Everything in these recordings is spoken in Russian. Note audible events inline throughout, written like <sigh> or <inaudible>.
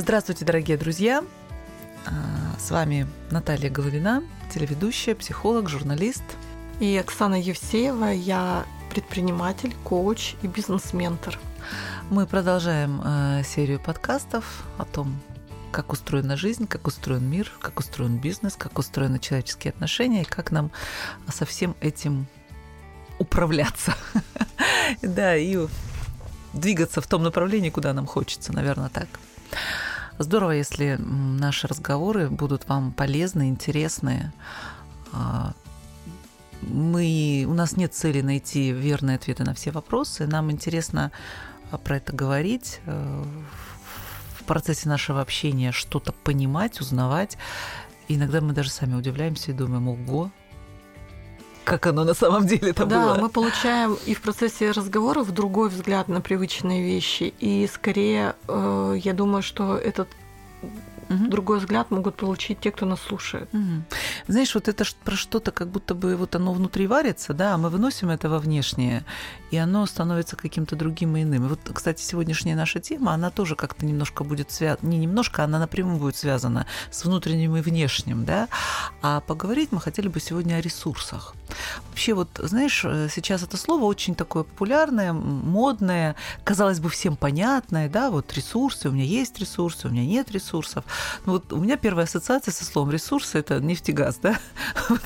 Здравствуйте, дорогие друзья! А, с вами Наталья Головина, телеведущая, психолог, журналист. И Оксана Евсеева, я предприниматель, коуч и бизнес-ментор. Мы продолжаем э, серию подкастов о том, как устроена жизнь, как устроен мир, как устроен бизнес, как устроены человеческие отношения и как нам со всем этим управляться. <laughs> Да, и двигаться в том направлении, куда нам хочется, наверное, так. Здорово, если наши разговоры будут вам полезны, интересны. А, мы, у нас нет цели найти верные ответы на все вопросы. Нам интересно а, про это говорить, э, в процессе нашего общения что-то понимать, узнавать. Иногда мы даже сами удивляемся и думаем, ого, как оно на самом деле это да, было. Да, мы получаем и в процессе разговоров другой взгляд на привычные вещи. И скорее, э, я думаю, что этот угу. другой взгляд могут получить те, кто нас слушает. Угу. Знаешь, вот это про что-то, как будто бы вот оно внутри варится, да, а мы выносим это во внешнее, и оно становится каким-то другим и иным. И вот, кстати, сегодняшняя наша тема, она тоже как-то немножко будет связана, не немножко, она напрямую будет связана с внутренним и внешним, да. А поговорить мы хотели бы сегодня о ресурсах. Вообще, вот, знаешь, э, сейчас это слово очень такое популярное, модное, казалось бы, всем понятное, да, вот ресурсы, у меня есть ресурсы, у меня нет ресурсов. Ну вот у меня первая ассоциация со словом ресурсы – это нефть и газ, да, <laughs> вот,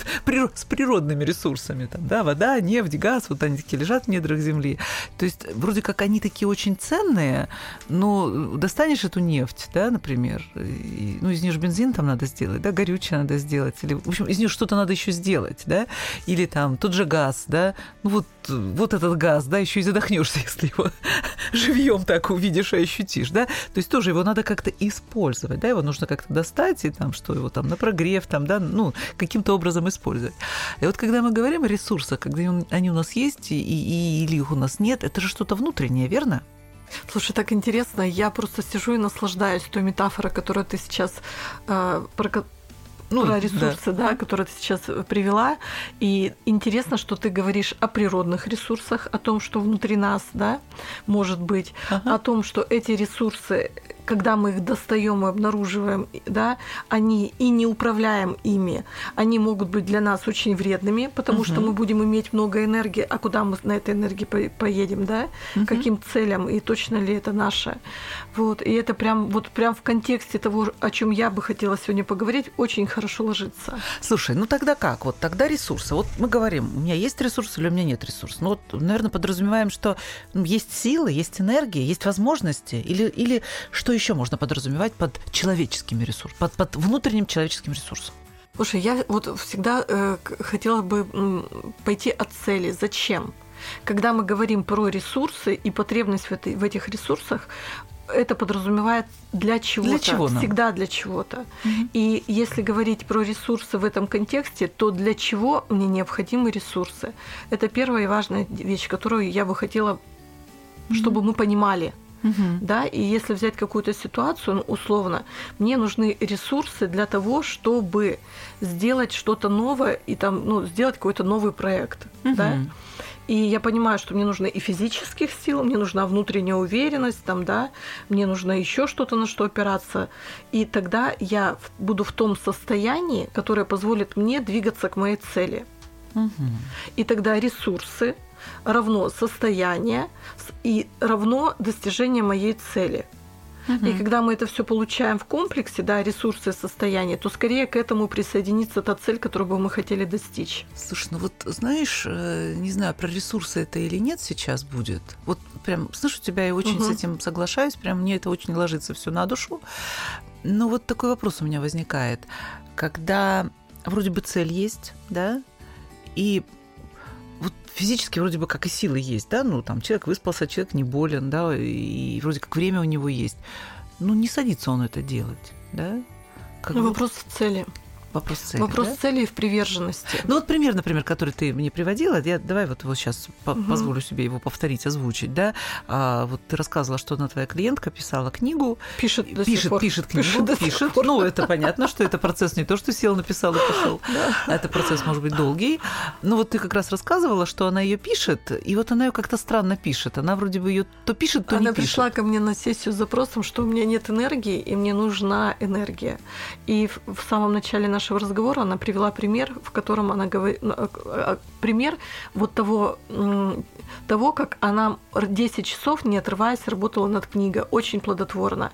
с природными ресурсами, там, да, вода, нефть, газ, вот они такие лежат в недрах земли. То есть вроде как они такие очень ценные, но достанешь эту нефть, да, например, и, ну из нее же бензин там надо сделать, да, горючее надо сделать, или, в общем, из нее что-то надо еще сделать, да, или там тот же газ, да, ну вот, вот этот газ, да, еще и задохнешься, <laughs> если его <laughs> живьем так увидишь и ощутишь, да, то есть тоже его надо как-то использовать, да, его нужно как-то достать и там, что его там на прогрев, там, да, ну, каким-то образом использовать. И вот когда мы говорим о ресурсах, когда они у нас есть и, и, или их у нас нет, это же что-то внутреннее, верно? Слушай, так интересно, я просто сижу и наслаждаюсь той метафорой, которую ты сейчас э, про ну, про ресурсы, да. да, которые ты сейчас привела. И интересно, что ты говоришь о природных ресурсах, о том, что внутри нас, да, может быть, ага. о том, что эти ресурсы когда мы их достаем и обнаруживаем, да, они и не управляем ими, они могут быть для нас очень вредными, потому угу. что мы будем иметь много энергии, а куда мы на этой энергии поедем, да, угу. каким целям и точно ли это наше, вот, и это прям вот прям в контексте того, о чем я бы хотела сегодня поговорить, очень хорошо ложится. Слушай, ну тогда как? Вот тогда ресурсы. Вот мы говорим, у меня есть ресурсы или у меня нет ресурсов. Ну вот, наверное, подразумеваем, что есть силы, есть энергия, есть возможности, или или что что еще можно подразумевать под человеческими ресурсами, под, под внутренним человеческим ресурсом? Слушай, я вот всегда э, хотела бы пойти от цели. Зачем? Когда мы говорим про ресурсы и потребность в, этой, в этих ресурсах, это подразумевает для чего-то, для чего нам? всегда для чего-то. Угу. И если говорить про ресурсы в этом контексте, то для чего мне необходимы ресурсы? Это первая и важная вещь, которую я бы хотела, чтобы угу. мы понимали. Угу. Да, и если взять какую-то ситуацию, ну, условно, мне нужны ресурсы для того, чтобы сделать что-то новое и там, ну, сделать какой-то новый проект. Угу. Да? И я понимаю, что мне нужно и физических сил, мне нужна внутренняя уверенность, там, да, мне нужно еще что-то на что опираться. И тогда я буду в том состоянии, которое позволит мне двигаться к моей цели. Угу. И тогда ресурсы, равно состояние и равно достижение моей цели. Угу. И когда мы это все получаем в комплексе, да, ресурсы и состояние, то скорее к этому присоединится та цель, которую бы мы хотели достичь. Слушай, ну вот знаешь, э, не знаю, про ресурсы это или нет сейчас будет. Вот прям слышу тебя и очень угу. с этим соглашаюсь, прям мне это очень ложится все на душу. Но вот такой вопрос у меня возникает. Когда вроде бы цель есть, да, и физически вроде бы как и силы есть, да, ну там человек выспался, человек не болен, да, и вроде как время у него есть. Ну не садится он это делать, да? Как ну, бы... вопрос в цели. Вопрос цели. Вопрос да? цели в приверженности. Ну вот пример, например, который ты мне приводила, я давай вот его сейчас угу. позволю себе его повторить, озвучить, да. А, вот ты рассказывала, что одна твоя клиентка писала книгу, пишет, до пишет, пишет книгу, пишет. пишет. Ну это понятно, что это процесс не то, что сел, написал и пошел. <laughs> Да. Это процесс может быть долгий. Но вот ты как раз рассказывала, что она ее пишет, и вот она ее как-то странно пишет. Она вроде бы ее то пишет, то она не пишет. Она пришла ко мне на сессию с запросом, что у меня нет энергии, и мне нужна энергия. И в самом начале нашего разговора она привела пример, в котором она говорит, ну, а, а, пример вот того, того, как она 10 часов, не отрываясь, работала над книгой, очень плодотворно.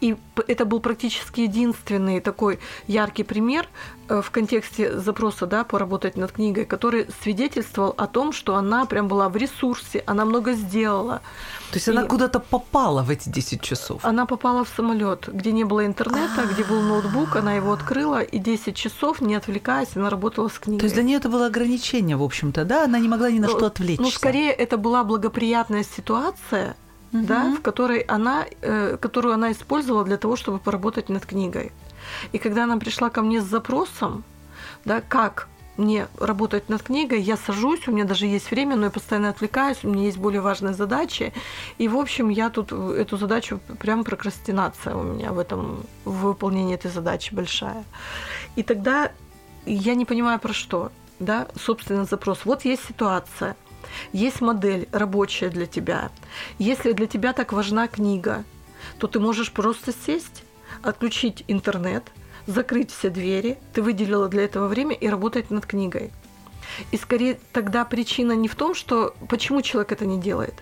И это был практически единственный такой яркий пример э, в контексте запроса, да, поработать над книгой, который свидетельствовал о том, что она прям была в ресурсе, она много сделала. То есть и она куда-то попала в эти 10 часов? Она попала в самолет, где не было интернета, где был ноутбук, она его открыла, и 10 часов, не отвлекаясь, она работала с книгой. То есть для нее это было ограничение, в общем-то, да? Она не могла ни на ну, что отвлечься. Ну, скорее, это была благоприятная ситуация, угу. да, в которой она, э, которую она использовала для того, чтобы поработать над книгой. И когда она пришла ко мне с запросом, да, как мне работать над книгой, я сажусь, у меня даже есть время, но я постоянно отвлекаюсь, у меня есть более важные задачи. И, в общем, я тут эту задачу, прям прокрастинация у меня в этом, в выполнении этой задачи большая. И тогда я не понимаю, про что, да, собственно, запрос. Вот есть ситуация, есть модель рабочая для тебя. Если для тебя так важна книга, то ты можешь просто сесть, отключить интернет, закрыть все двери, ты выделила для этого время и работать над книгой. И скорее тогда причина не в том, что почему человек это не делает,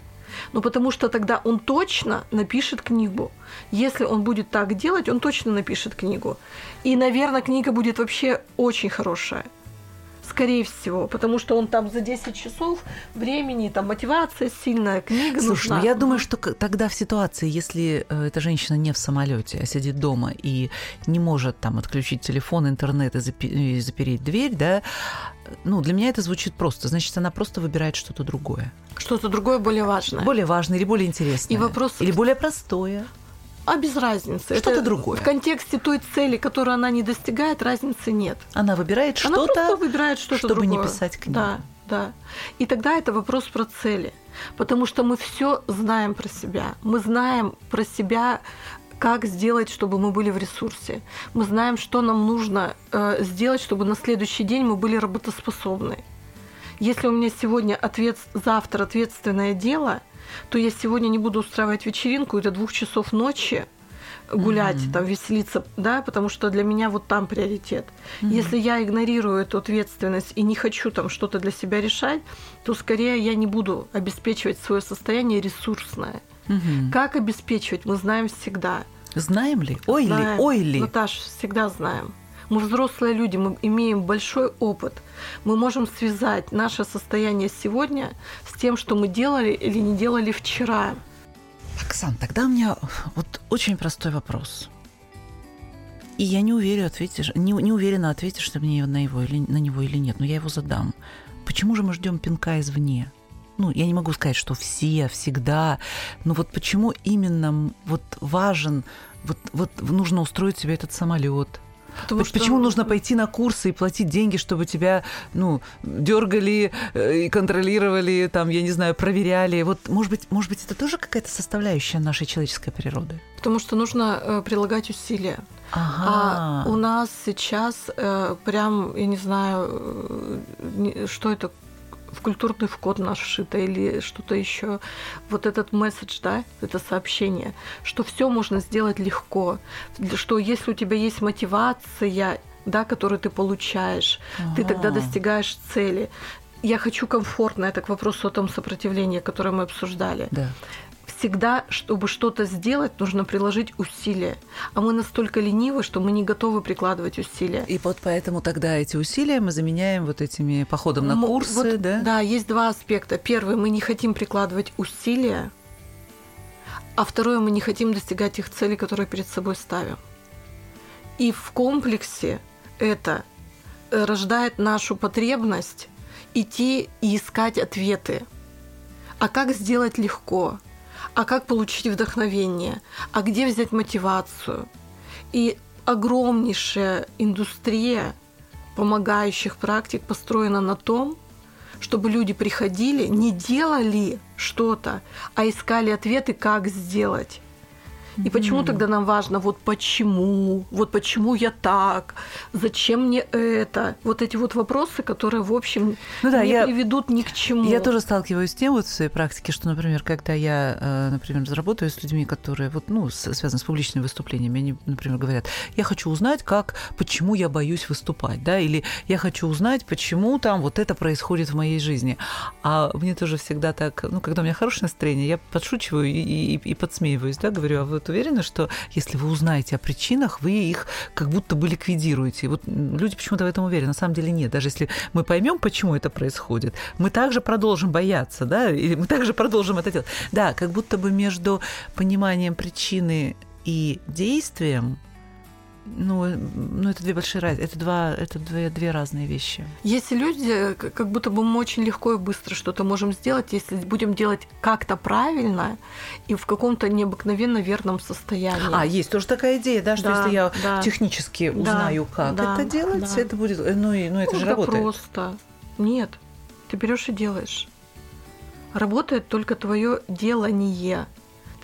но потому что тогда он точно напишет книгу. Если он будет так делать, он точно напишет книгу. И, наверное, книга будет вообще очень хорошая скорее всего, потому что он там за 10 часов времени, там мотивация сильная, книга Слушай, нужна. Ну я думаю, что тогда в ситуации, если э, эта женщина не в самолете, а сидит дома и не может там отключить телефон, интернет и запереть дверь, да, ну, для меня это звучит просто. Значит, она просто выбирает что-то другое. Что-то другое более важное. Более важное или более интересное. И вопрос... Или более простое. А без разницы. Что-то Это другое. В контексте той цели, которую она не достигает, разницы нет. Она выбирает что-то, она просто выбирает что-то чтобы другое. не писать книгу. Да, да. И тогда это вопрос про цели. Потому что мы все знаем про себя. Мы знаем про себя как сделать, чтобы мы были в ресурсе. Мы знаем, что нам нужно э, сделать, чтобы на следующий день мы были работоспособны. Если у меня сегодня ответ, завтра ответственное дело, то я сегодня не буду устраивать вечеринку до двух часов ночи гулять, mm-hmm. там, веселиться, да, потому что для меня вот там приоритет. Mm-hmm. Если я игнорирую эту ответственность и не хочу там что-то для себя решать, то скорее я не буду обеспечивать свое состояние ресурсное. Mm-hmm. Как обеспечивать, мы знаем всегда. Знаем ли? Ой знаем. ли? Ой ли? Наташ, всегда знаем. Мы взрослые люди, мы имеем большой опыт. Мы можем связать наше состояние сегодня с тем, что мы делали или не делали вчера. Оксан, тогда у меня вот очень простой вопрос. И я не уверена, ответишь, не, не уверена, ответишь ты мне на, его или, на него или нет, но я его задам. Почему же мы ждем пинка извне? Ну, я не могу сказать, что все, всегда, но вот почему именно вот важен, вот, вот нужно устроить себе этот самолет, Потому что... Почему нужно пойти на курсы и платить деньги, чтобы тебя, ну, дергали э, и контролировали, там, я не знаю, проверяли? Вот, может быть, может быть, это тоже какая-то составляющая нашей человеческой природы? Потому что нужно э, прилагать усилия. Ага. А у нас сейчас э, прям, я не знаю, э, что это в культурный вкод наш вшито или что-то еще. Вот этот месседж, да, это сообщение, что все можно сделать легко, что если у тебя есть мотивация, да, которую ты получаешь, ага. ты тогда достигаешь цели. Я хочу комфортно, это к вопросу о том сопротивлении, которое мы обсуждали. Да всегда, чтобы что-то сделать, нужно приложить усилия. А мы настолько ленивы, что мы не готовы прикладывать усилия. И вот поэтому тогда эти усилия мы заменяем вот этими походом на курсы, вот, да? Да, есть два аспекта. Первый, мы не хотим прикладывать усилия, а второе, мы не хотим достигать тех целей, которые перед собой ставим. И в комплексе это э, рождает нашу потребность идти и искать ответы. А как сделать легко? А как получить вдохновение, а где взять мотивацию. И огромнейшая индустрия помогающих практик построена на том, чтобы люди приходили, не делали что-то, а искали ответы, как сделать. И почему тогда нам важно, вот почему, вот почему я так, зачем мне это? Вот эти вот вопросы, которые, в общем, ну, да, не я, приведут ни к чему. Я тоже сталкиваюсь с тем вот в своей практике, что, например, когда я, э, например, работаю с людьми, которые вот, ну, связаны с публичными выступлениями, они, например, говорят, я хочу узнать, как, почему я боюсь выступать, да, или я хочу узнать, почему там вот это происходит в моей жизни. А мне тоже всегда так, ну, когда у меня хорошее настроение, я подшучиваю и, и, и подсмеиваюсь, да, говорю, а вот уверены, что если вы узнаете о причинах, вы их как будто бы ликвидируете. Вот люди почему-то в этом уверены. На самом деле нет. Даже если мы поймем, почему это происходит, мы также продолжим бояться, да, и мы также продолжим это делать. Да, как будто бы между пониманием причины и действием ну, ну, это две большие разницы. Это, два, это две, две разные вещи. Есть люди, как будто бы мы очень легко и быстро что-то можем сделать, если будем делать как-то правильно и в каком-то необыкновенно верном состоянии. А, есть тоже такая идея, да, что да, если я да. технически узнаю, да, как да, это делать, да. это будет. Ну, и, ну это ну, же работает. просто. Нет. Ты берешь и делаешь. Работает только твое делание.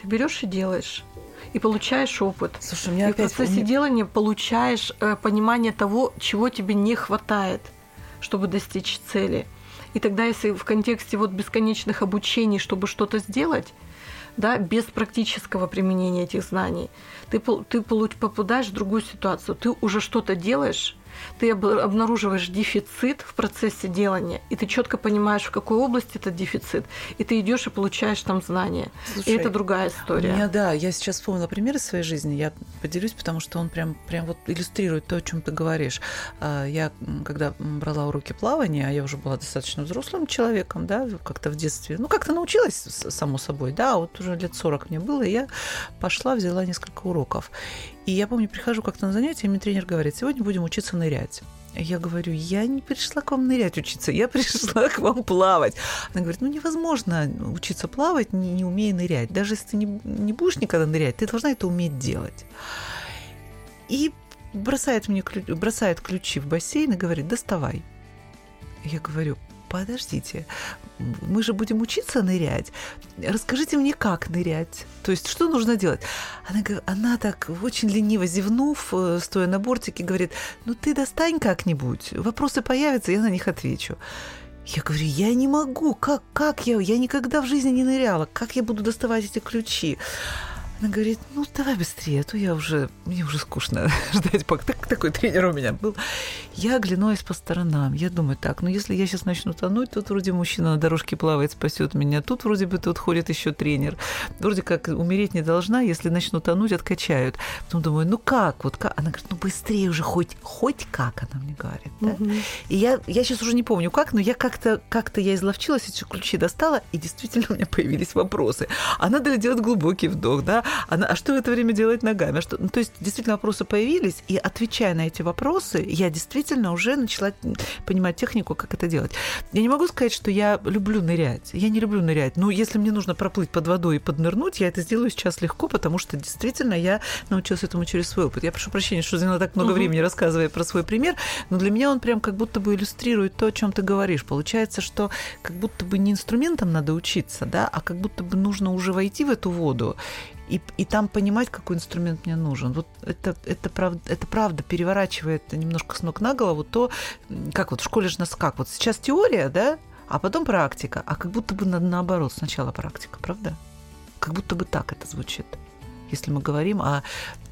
Ты берешь и делаешь и получаешь опыт. Слушай, меня и опять... в процессе делания получаешь э, понимание того, чего тебе не хватает, чтобы достичь цели. И тогда, если в контексте вот бесконечных обучений, чтобы что-то сделать, да, без практического применения этих знаний, ты, ты попадаешь в другую ситуацию. Ты уже что-то делаешь, ты обнаруживаешь дефицит в процессе делания, и ты четко понимаешь, в какой области этот дефицит, и ты идешь и получаешь там знания. Слушай, и это другая история. У меня, да, я сейчас вспомнила пример из своей жизни, я поделюсь, потому что он прям, прям вот иллюстрирует то, о чем ты говоришь. А, я, когда брала уроки плавания, а я уже была достаточно взрослым человеком, да, как-то в детстве, ну, как-то научилась, само собой, да, вот уже лет 40 мне было, и я пошла, взяла несколько уроков. И я помню, прихожу как-то на занятие, и мне тренер говорит, сегодня будем учиться нырять. Я говорю, я не пришла к вам нырять учиться, я <laughs> пришла к вам плавать. Она говорит, ну невозможно учиться плавать, не, не умея нырять. Даже если ты не, не будешь никогда нырять, ты должна это уметь делать. И бросает мне бросает ключи в бассейн и говорит, доставай. Я говорю, подождите, мы же будем учиться нырять. Расскажите мне, как нырять. То есть, что нужно делать? Она, она так очень лениво зевнув, э, стоя на бортике, говорит, ну ты достань как-нибудь, вопросы появятся, я на них отвечу. Я говорю, я не могу, как, как я, я никогда в жизни не ныряла, как я буду доставать эти ключи? Она говорит, ну давай быстрее, а то я уже, мне уже скучно <laughs> ждать, пока так, такой тренер у меня был. Я оглянулась по сторонам, я думаю, так, ну если я сейчас начну тонуть, тут вроде мужчина на дорожке плавает, спасет меня, тут вроде бы тут ходит еще тренер, вроде как умереть не должна, если начну тонуть, откачают. Потом думаю, ну как, вот как? Она говорит, ну быстрее уже, хоть, хоть как, она мне говорит. Да? Угу. И я, я сейчас уже не помню как, но я как-то как я изловчилась, эти ключи достала, и действительно у меня появились вопросы. А надо ли делать глубокий вдох, да? Она, а что в это время делать ногами? А что, ну, то есть действительно вопросы появились, и отвечая на эти вопросы, я действительно уже начала понимать технику, как это делать. Я не могу сказать, что я люблю нырять. Я не люблю нырять. Но если мне нужно проплыть под водой и поднырнуть, я это сделаю сейчас легко, потому что действительно я научилась этому через свой опыт. Я прошу прощения, что заняла так много угу. времени, рассказывая про свой пример, но для меня он прям как будто бы иллюстрирует то, о чем ты говоришь. Получается, что как будто бы не инструментом надо учиться, да, а как будто бы нужно уже войти в эту воду и, и там понимать, какой инструмент мне нужен. Вот это, это, правда, это правда переворачивает немножко с ног на голову то, как вот в школе же нас как, вот сейчас теория, да, а потом практика, а как будто бы на, наоборот, сначала практика, правда? Как будто бы так это звучит если мы говорим о,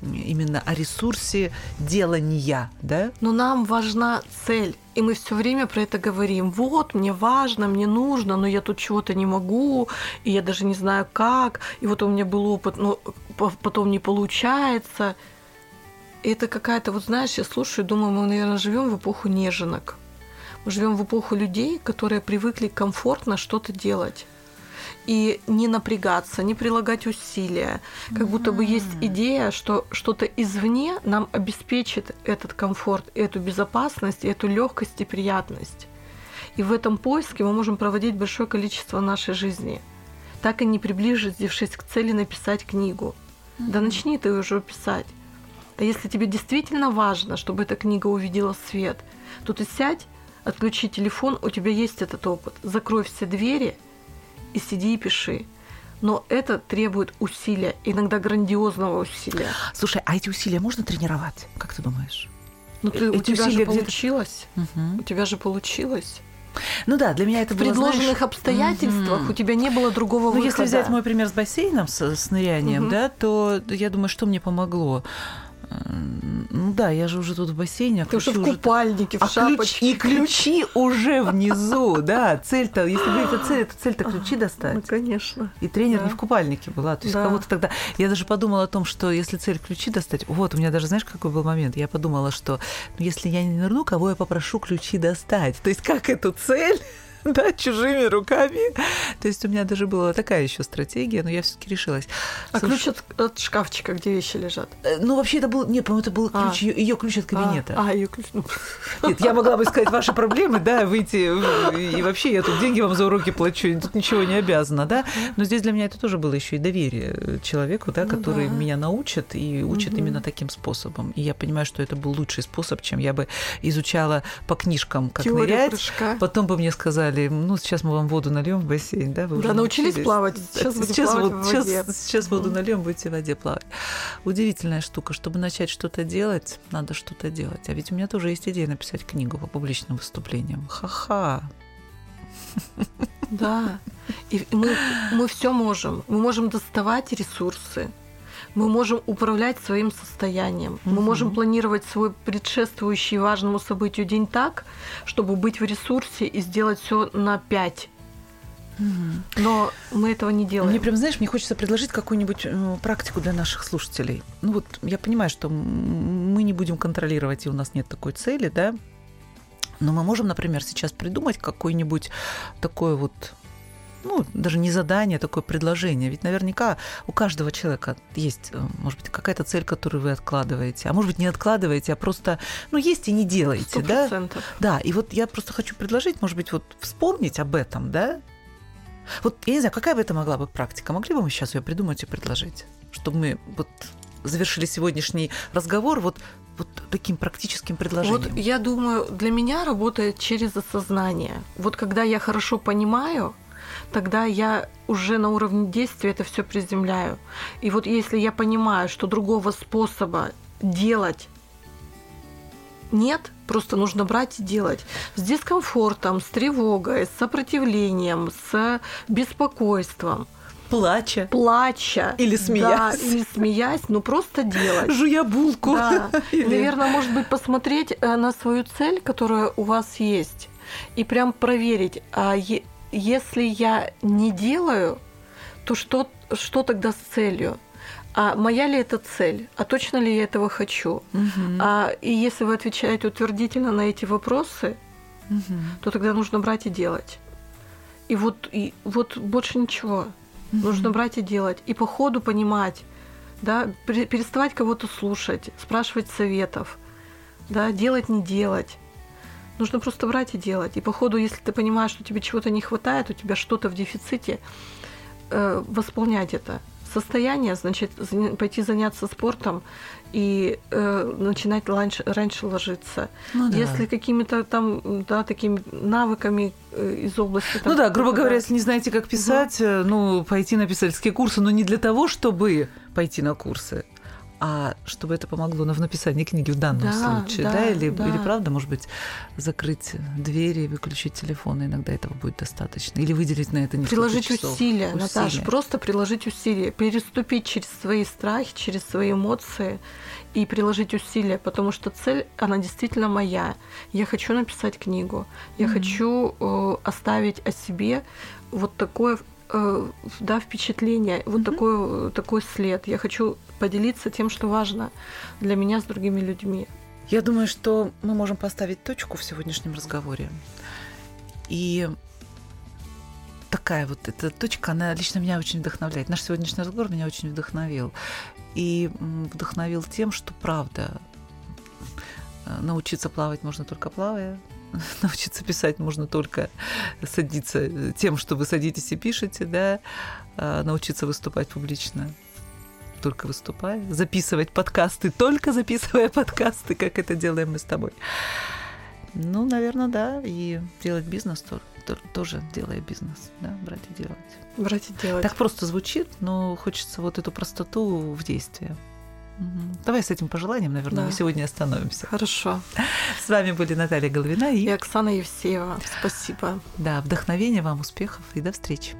именно о ресурсе делания, да? Но нам важна цель. И мы все время про это говорим. Вот, мне важно, мне нужно, но я тут чего-то не могу, и я даже не знаю как. И вот у меня был опыт, но потом не получается. И это какая-то, вот знаешь, я слушаю, думаю, мы, наверное, живем в эпоху неженок. Мы живем в эпоху людей, которые привыкли комфортно что-то делать и не напрягаться, не прилагать усилия. Как будто бы есть идея, что что-то извне нам обеспечит этот комфорт, эту безопасность, эту легкость и приятность. И в этом поиске мы можем проводить большое количество нашей жизни, так и не приближившись к цели написать книгу. Да начни ты уже писать. А если тебе действительно важно, чтобы эта книга увидела свет, то ты сядь, отключи телефон, у тебя есть этот опыт. Закрой все двери и сиди и пиши. Но это требует усилия, иногда грандиозного усилия. Слушай, а эти усилия можно тренировать? Как ты думаешь? Ну, ты, у тебя же получилось. Угу. У тебя же получилось. Ну да, для меня это в было, предложенных знаешь, обстоятельствах угу. у тебя не было другого ну, выхода. если взять мой пример с бассейном, с, с нырянием, угу. да, то я думаю, что мне помогло. Ну да, я же уже тут в бассейне. А Ты уже в купальнике, в а шапочке. Ключ, и ключи уже внизу, да. Цель-то, если говорить о цели, то цель-то ключи достать. Ну, конечно. И тренер да. не в купальнике была. То есть да. кого-то тогда... Я даже подумала о том, что если цель ключи достать... Вот, у меня даже, знаешь, какой был момент? Я подумала, что ну, если я не нырну, кого я попрошу ключи достать? То есть как эту цель <laughs> да, чужими руками. То есть у меня даже была такая еще стратегия, но я все-таки решилась. А Слушай, ключ от, от шкафчика, где вещи лежат? Э, ну, вообще это был, нет, по-моему, это был ключ, а. ее ключ от кабинета. А, а ее ключ. Ну. Нет, я могла бы сказать ваши проблемы, да, выйти, и вообще я тут деньги вам за уроки плачу, тут ничего не обязана, да. Но здесь для меня это тоже было еще и доверие человеку, да, ну, который да. меня научит и учит угу. именно таким способом. И я понимаю, что это был лучший способ, чем я бы изучала по книжкам, как Теория нырять. Прыжка. Потом бы мне сказали, сказали, ну, сейчас мы вам воду нальем в бассейн, да? Вы да, научились, научились плавать. Сейчас, сейчас, плавать вот, в воде. сейчас, сейчас воду нальем, будете в воде плавать. Удивительная штука. Чтобы начать что-то делать, надо что-то делать. А ведь у меня тоже есть идея написать книгу по публичным выступлениям. Ха-ха. Да. И мы, мы все можем. Мы можем доставать ресурсы мы можем управлять своим состоянием. Мы можем планировать свой предшествующий важному событию день так, чтобы быть в ресурсе и сделать все на пять. Но мы этого не делаем. Мне прям, знаешь, мне хочется предложить какую-нибудь э, практику для наших слушателей. Ну вот я понимаю, что мы не будем контролировать, и у нас нет такой цели, да. Но мы можем, например, сейчас придумать какой-нибудь такой вот ну, даже не задание, а такое предложение. Ведь наверняка у каждого человека есть, э, может быть, какая-то цель, которую вы откладываете, а может быть, не откладываете, а просто, ну, есть и не делаете, 100%. да? Да, и вот я просто хочу предложить, может быть, вот вспомнить об этом, да? Вот, я не знаю, какая бы это могла быть практика? Могли бы мы сейчас ее придумать и предложить? Чтобы мы вот завершили сегодняшний разговор вот вот таким практическим предложением? Вот я думаю, для меня работает через осознание. Вот когда я хорошо понимаю, тогда я уже на уровне действия это все приземляю. И вот если я понимаю, что другого способа делать нет, просто нужно брать и делать. С дискомфортом, с тревогой, с сопротивлением, с беспокойством. Плача. Плача. Или смеясь. Да, или смеясь, ну просто делать. <laughs> Жуя булку. Да. <laughs> Или... Наверное, может быть, посмотреть э, на свою цель, которая у вас есть, и прям проверить, а если я не делаю, то что, что тогда с целью? А моя ли это цель? А точно ли я этого хочу? Угу. А, и если вы отвечаете утвердительно на эти вопросы, угу. то тогда нужно брать и делать. И вот, и вот больше ничего. Угу. Нужно брать и делать. И по ходу понимать, да, переставать кого-то слушать, спрашивать советов, да, делать, не делать. Нужно просто брать и делать. И по ходу, если ты понимаешь, что тебе чего-то не хватает, у тебя что-то в дефиците, э, восполнять это. Состояние, значит, пойти заняться спортом и э, начинать раньше, раньше ложиться. Ну, да. Если какими-то там, да, такими навыками э, из области... Там, ну да, грубо говоря, если не знаете, как писать, угу. ну, пойти на писательские курсы, но не для того, чтобы пойти на курсы, а чтобы это помогло в написании книги в данном да, случае, да, да? Или, да. или правда, может быть, закрыть двери, выключить телефон, иногда этого будет достаточно, или выделить на это несколько Приложить часов. усилия, усилия, Наташа, просто приложить усилия, переступить через свои страхи, через свои эмоции и приложить усилия, потому что цель, она действительно моя. Я хочу написать книгу, я mm-hmm. хочу э, оставить о себе вот такое да, впечатление, вот mm-hmm. такой, такой след. Я хочу поделиться тем, что важно для меня с другими людьми. Я думаю, что мы можем поставить точку в сегодняшнем разговоре. И такая вот эта точка, она лично меня очень вдохновляет. Наш сегодняшний разговор меня очень вдохновил. И вдохновил тем, что правда, э, научиться плавать можно только плавая, <laughs> научиться писать можно только садиться тем, что вы садитесь и пишете, да, а научиться выступать публично только выступая, записывать подкасты, только записывая <laughs> подкасты, как это делаем мы с тобой. Ну, наверное, да, и делать бизнес тоже, тоже делая бизнес, да, брать и делать. Брать и делать. Так просто звучит, но хочется вот эту простоту в действии. Давай с этим пожеланием, наверное, да. мы сегодня остановимся. Хорошо. С вами были Наталья Головина и... и Оксана Евсеева. Спасибо. Да, вдохновения вам, успехов и до встречи.